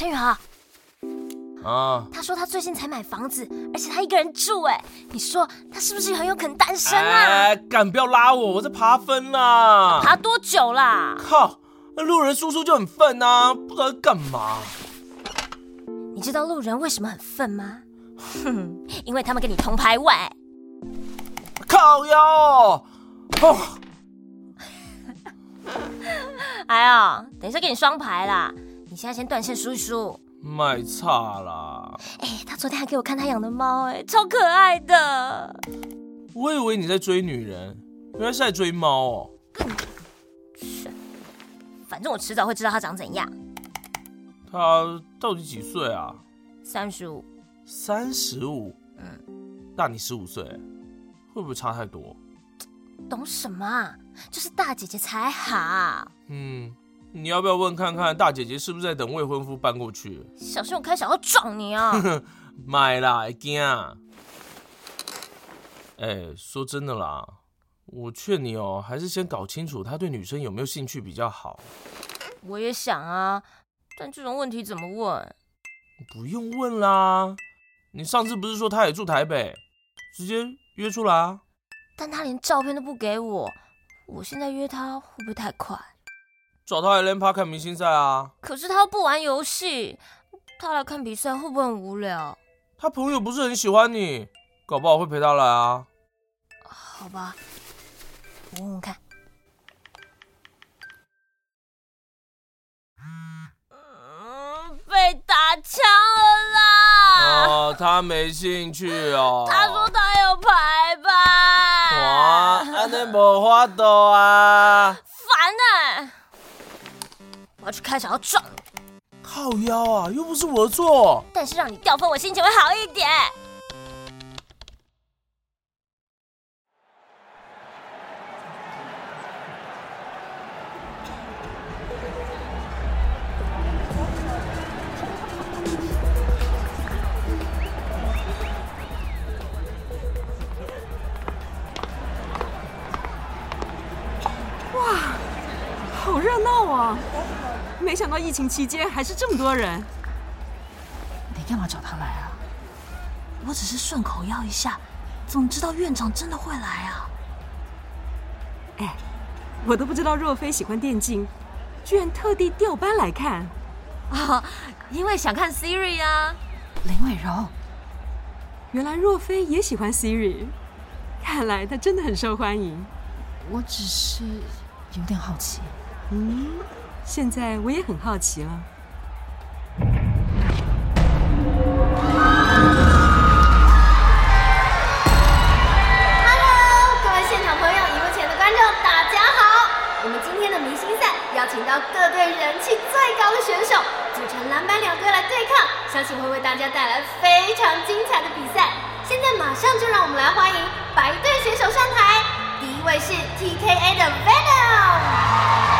陈宇豪。啊！他说他最近才买房子，而且他一个人住。哎，你说他是不是很有可能单身啊？哎，敢不要拉我，我在爬分呢。爬多久啦？靠！那路人叔叔就很愤呐，不知道干嘛。你知道路人为什么很愤吗？哼，因为他们跟你同排位。靠腰哦！哦哎呀，等一下给你双排啦！你现在先断线数一数。卖差啦！哎、欸，他昨天还给我看他养的猫，哎，超可爱的。我以为你在追女人，原来是在追猫哦。是，反正我迟早会知道他长怎样。他到底几岁啊？三十五。三十五？嗯，大你十五岁，会不会差太多？懂什么啊？就是大姐姐才好。嗯。你要不要问看看大姐姐是不是在等未婚夫搬过去？小心我开小要撞你啊！买啦！哎，说真的啦，我劝你哦，还是先搞清楚他对女生有没有兴趣比较好。我也想啊，但这种问题怎么问？不用问啦，你上次不是说他也住台北，直接约出来啊。但他连照片都不给我，我现在约他会不会太快？找他来 LAN park 看明星赛啊！可是他不玩游戏，他来看比赛会不会很无聊？他朋友不是很喜欢你，搞不好会陪他来啊。好吧，我问问看。嗯，被打枪了啦！哦，他没兴趣哦。他说他有排班。哇，安尼无法度啊！烦呢。我要去开小要撞你，靠腰啊，又不是我的错。但是让你掉分，我心情会好一点。没想到疫情期间还是这么多人。你干嘛找他来啊？我只是顺口要一下，怎么知道院长真的会来啊？哎，我都不知道若飞喜欢电竞，居然特地调班来看。啊，因为想看 Siri 啊。林伟柔，原来若飞也喜欢 Siri，看来他真的很受欢迎。我只是有点好奇。嗯。现在我也很好奇了。Hello，各位现场朋友，荧幕前的观众，大家好！我们今天的明星赛邀请到各队人气最高的选手，组成蓝白两队来对抗，相信会为大家带来非常精彩的比赛。现在马上就让我们来欢迎白队选手上台。第一位是 TKA 的 Venom。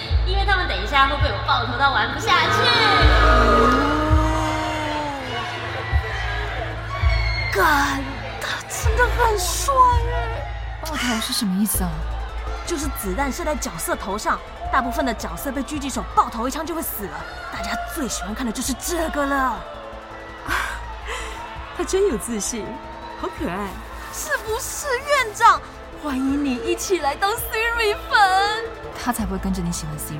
意思啊？就是子弹射在角色头上，大部分的角色被狙击手爆头一枪就会死了。大家最喜欢看的就是这个了。啊，他真有自信，好可爱，是不是院长？欢迎你一起来当 Siri 粉。他才不会跟着你喜欢 Siri。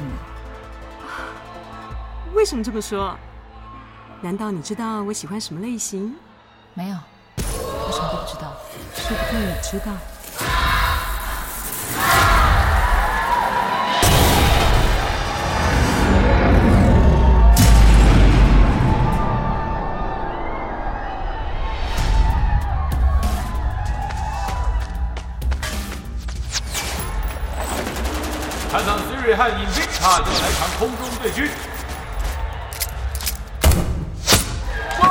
为什么这么说？难道你知道我喜欢什么类型？没有，我什么都不知道。说不定你知道。和 Invicta 就来场空中对狙。哇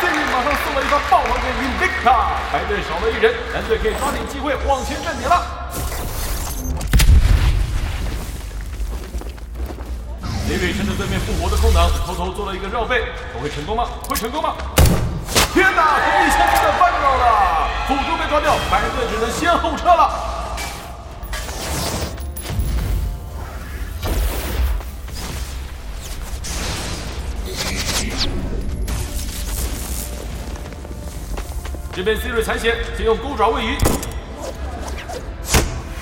！Siri 马上送了一发爆头给 Invicta，白队少了一人，蓝队可以抓紧机会往前站点了。李伟趁着对面复活的空档，偷偷做了一个绕背，他会成功吗？会成功吗？天哪！一下子翻到了，辅助被抓掉，白队只能先后撤了。这边 Siri 残血，先用钩爪喂鱼。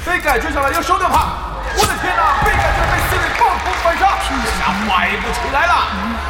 被改追上来要收掉他，我的天哪！贝盖居然被 Siri 暴攻反杀，这下坏不起来了。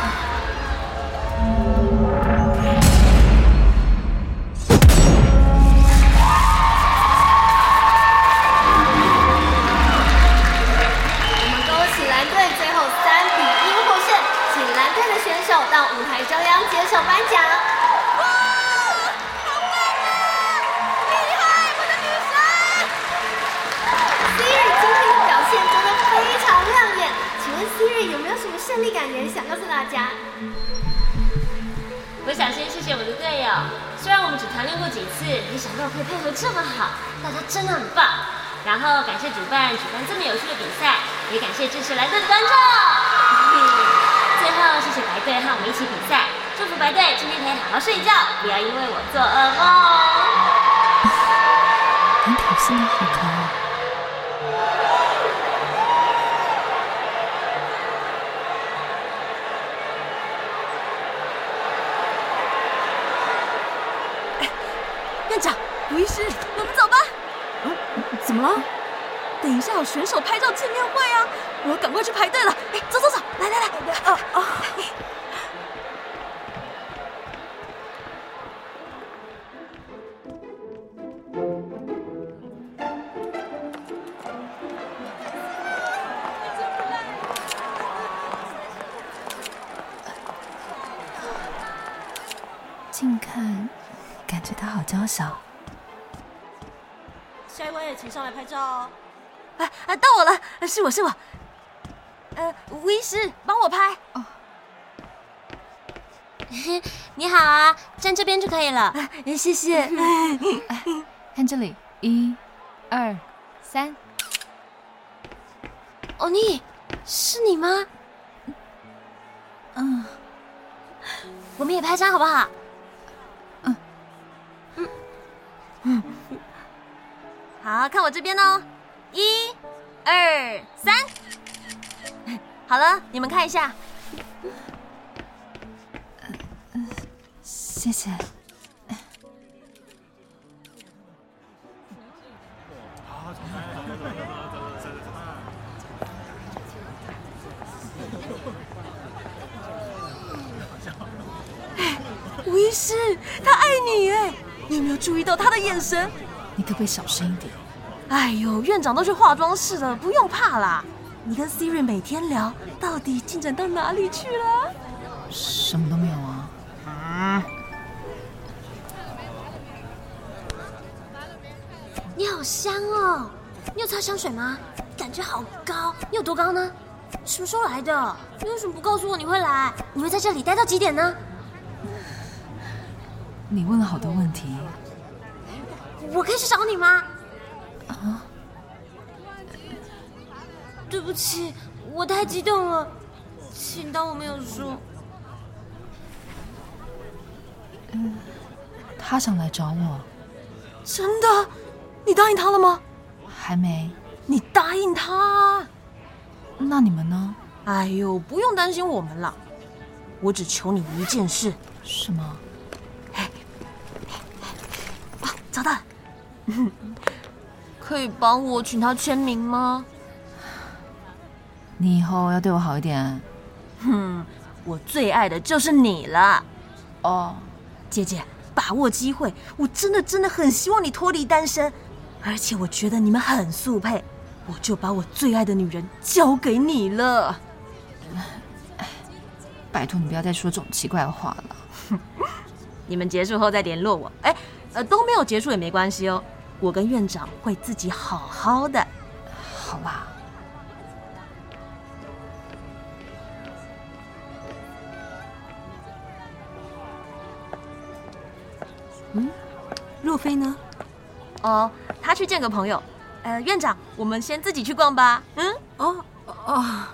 告诉大家？我想先谢谢我的队友，虽然我们只团练过几次，没想到可以配合这么好，大家真的很棒。然后感谢主办举办这么有趣的比赛，也感谢支持蓝队的观众。最后谢谢白队和我们一起比赛，祝福白队今天可以好好睡觉，不要因为我做噩梦。很挑衅的，好院长。吴医师，我们走吧。嗯，怎么了？等一下有选手拍照见面会啊，我要赶快去排队了。哎，走走走，来来来，啊啊！近看，感觉他好娇小。下一位，请上来拍照哦。啊啊，到我了，是我是我。呃，吴医师，帮我拍。哦。你好啊，站这边就可以了。谢谢。看这里，一、二、三。欧尼，是你吗？嗯。我们也拍张好不好？好，看我这边哦，一、二、三，好了，你们看一下。谢谢。吴医师，他爱你哎，你有没有注意到他的眼神？你可不可以小声一点？哎呦，院长都去化妆室了，不用怕啦。你跟 Siri 每天聊，到底进展到哪里去了？什么都没有啊。嗯。你好香哦，你有擦香水吗？感觉好高，你有多高呢？什么时候来的？你为什么不告诉我你会来？你会在这里待到几点呢？你问了好多问题。我可以去找你吗？啊！对不起，我太激动了，请当我没有说。嗯，他想来找我。真的？你答应他了吗？还没。你答应他？那你们呢？哎呦，不用担心我们了。我只求你一件事。什么？哎，啊，找到了。可以帮我请他签名吗？你以后要对我好一点。哼，我最爱的就是你了。哦，姐姐，把握机会，我真的真的很希望你脱离单身，而且我觉得你们很速配，我就把我最爱的女人交给你了。拜托你不要再说这种奇怪的话了。你们结束后再联络我。哎。呃，都没有结束也没关系哦，我跟院长会自己好好的好吧。嗯？若飞呢？哦他去见个朋友。呃院长我们先自己去逛吧。嗯？哦哦。